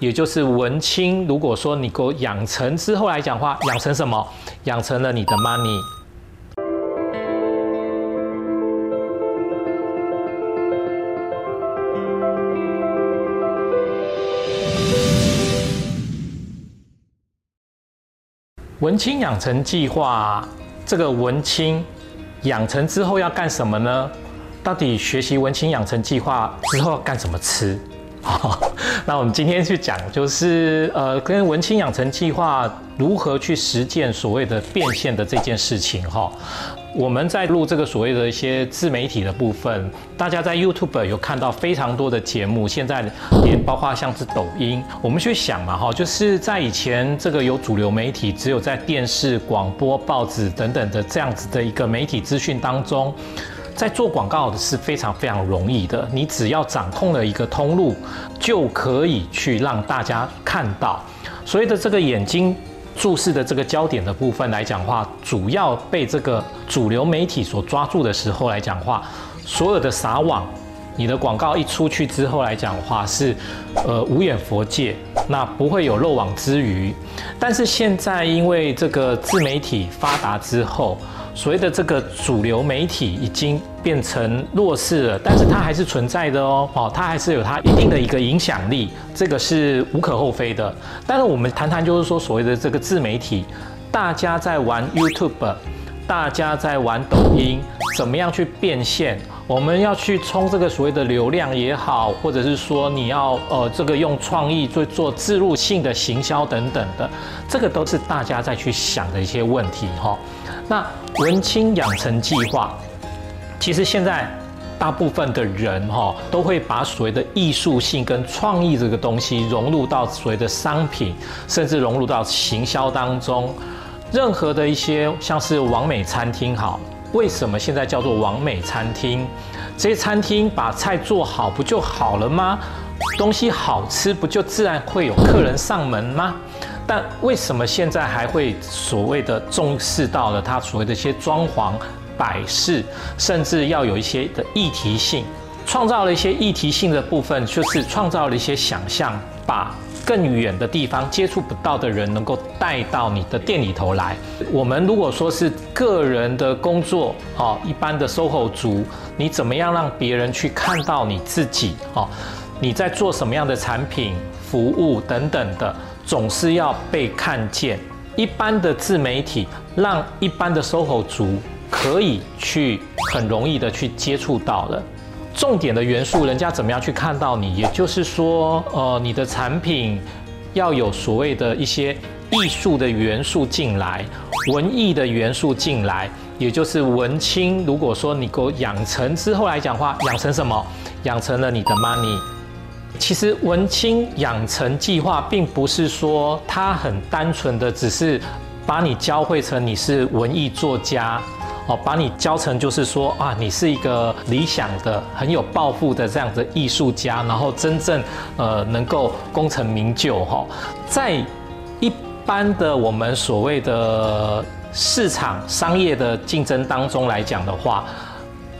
也就是文青。如果说你给我养成之后来讲话，养成什么？养成了你的 money。文青养成计划，这个文青养成之后要干什么呢？到底学习文青养成计划之后要干什么吃？那我们今天去讲，就是呃，跟文青养成计划如何去实践所谓的变现的这件事情哈。我们在录这个所谓的一些自媒体的部分，大家在 YouTube 有看到非常多的节目，现在连包括像是抖音，我们去想嘛哈，就是在以前这个有主流媒体，只有在电视、广播、报纸等等的这样子的一个媒体资讯当中，在做广告的是非常非常容易的，你只要掌控了一个通路，就可以去让大家看到，所谓的这个眼睛。注视的这个焦点的部分来讲话，主要被这个主流媒体所抓住的时候来讲话，所有的撒网，你的广告一出去之后来讲话是，呃无眼佛界，那不会有漏网之鱼。但是现在因为这个自媒体发达之后。所谓的这个主流媒体已经变成弱势了，但是它还是存在的哦，哦，它还是有它一定的一个影响力，这个是无可厚非的。但是我们谈谈，就是说所谓的这个自媒体，大家在玩 YouTube，大家在玩抖音，怎么样去变现？我们要去冲这个所谓的流量也好，或者是说你要呃这个用创意做做自入性的行销等等的，这个都是大家在去想的一些问题哈。那文青养成计划，其实现在大部分的人哈都会把所谓的艺术性跟创意这个东西融入到所谓的商品，甚至融入到行销当中。任何的一些像是完美餐厅，好，为什么现在叫做完美餐厅？这些餐厅把菜做好不就好了吗？东西好吃不就自然会有客人上门吗？但为什么现在还会所谓的重视到了它所谓的一些装潢摆饰，甚至要有一些的议题性，创造了一些议题性的部分，就是创造了一些想象，把更远的地方接触不到的人能够带到你的店里头来。我们如果说是个人的工作，哦，一般的 SOHO 族，你怎么样让别人去看到你自己？哦，你在做什么样的产品、服务等等的？总是要被看见。一般的自媒体让一般的 SOHO 族可以去很容易的去接触到了重点的元素，人家怎么样去看到你？也就是说，呃，你的产品要有所谓的一些艺术的元素进来，文艺的元素进来，也就是文青。如果说你够养成之后来讲话，养成什么？养成了你的 money。其实文青养成计划并不是说他很单纯的只是把你教会成你是文艺作家，哦，把你教成就是说啊，你是一个理想的、很有抱负的这样的艺术家，然后真正呃能够功成名就哈。在一般的我们所谓的市场商业的竞争当中来讲的话。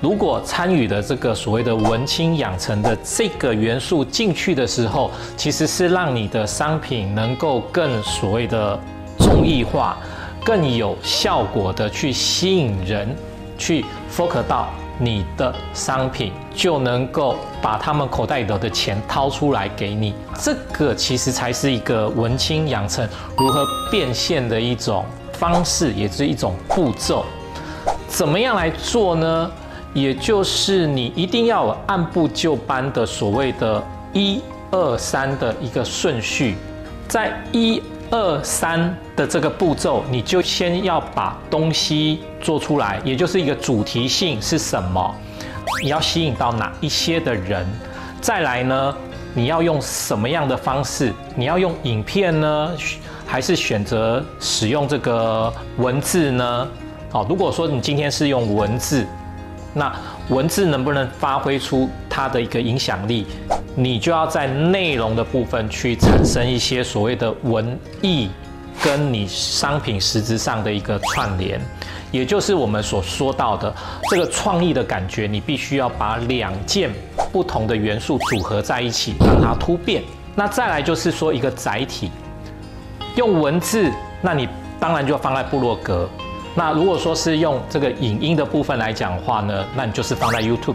如果参与的这个所谓的文青养成的这个元素进去的时候，其实是让你的商品能够更所谓的综艺化，更有效果的去吸引人，去 focus 到你的商品，就能够把他们口袋里的钱掏出来给你。这个其实才是一个文青养成如何变现的一种方式，也是一种步骤。怎么样来做呢？也就是你一定要按部就班的所谓的“一二三”的一个顺序，在一二三的这个步骤，你就先要把东西做出来，也就是一个主题性是什么，你要吸引到哪一些的人，再来呢，你要用什么样的方式？你要用影片呢，还是选择使用这个文字呢？好，如果说你今天是用文字。那文字能不能发挥出它的一个影响力？你就要在内容的部分去产生一些所谓的文艺，跟你商品实质上的一个串联，也就是我们所说到的这个创意的感觉。你必须要把两件不同的元素组合在一起，让它突变。那再来就是说一个载体，用文字，那你当然就要放在部落格。那如果说是用这个影音的部分来讲话呢，那你就是放在 YouTube。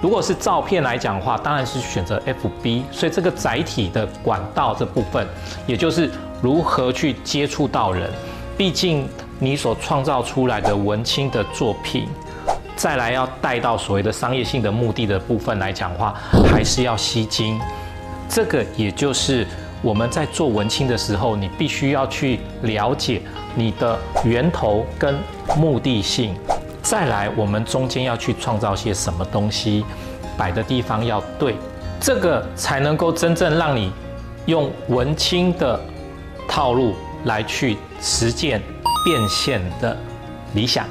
如果是照片来讲话，当然是选择 FB。所以这个载体的管道这部分，也就是如何去接触到人。毕竟你所创造出来的文青的作品，再来要带到所谓的商业性的目的的部分来讲话，还是要吸睛。这个也就是我们在做文青的时候，你必须要去了解你的源头跟目的性。再来，我们中间要去创造些什么东西，摆的地方要对，这个才能够真正让你用文青的套路来去实践变现的理想。